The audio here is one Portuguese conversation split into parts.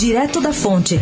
Direto da Fonte.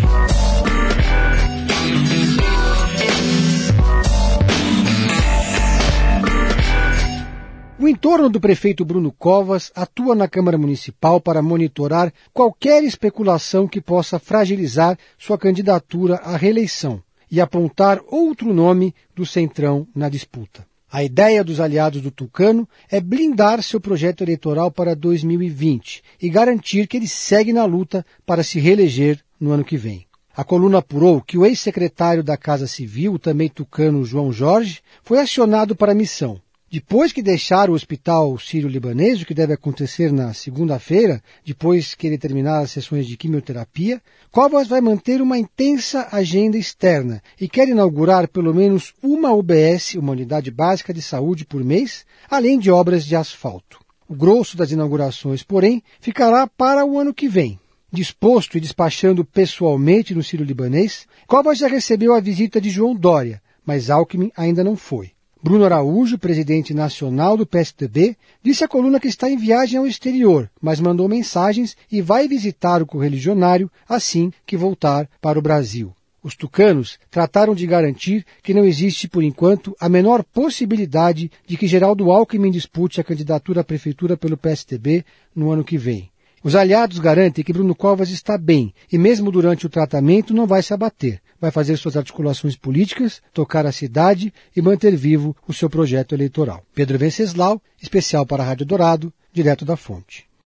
O entorno do prefeito Bruno Covas atua na Câmara Municipal para monitorar qualquer especulação que possa fragilizar sua candidatura à reeleição e apontar outro nome do Centrão na disputa. A ideia dos aliados do Tucano é blindar seu projeto eleitoral para 2020 e garantir que ele segue na luta para se reeleger no ano que vem. A coluna apurou que o ex-secretário da Casa Civil, também tucano João Jorge, foi acionado para a missão depois que deixar o hospital sírio-libanês, o que deve acontecer na segunda-feira, depois que ele terminar as sessões de quimioterapia, Covas vai manter uma intensa agenda externa e quer inaugurar pelo menos uma UBS, uma unidade básica de saúde por mês, além de obras de asfalto. O grosso das inaugurações, porém, ficará para o ano que vem. Disposto e despachando pessoalmente no sírio-libanês, Covas já recebeu a visita de João Dória, mas Alckmin ainda não foi. Bruno Araújo, presidente nacional do PSDB, disse à coluna que está em viagem ao exterior, mas mandou mensagens e vai visitar o correligionário assim que voltar para o Brasil. Os tucanos trataram de garantir que não existe, por enquanto, a menor possibilidade de que Geraldo Alckmin dispute a candidatura à prefeitura pelo PSDB no ano que vem. Os aliados garantem que Bruno Covas está bem e, mesmo durante o tratamento, não vai se abater vai fazer suas articulações políticas, tocar a cidade e manter vivo o seu projeto eleitoral. Pedro Venceslau, especial para a Rádio Dourado, direto da fonte.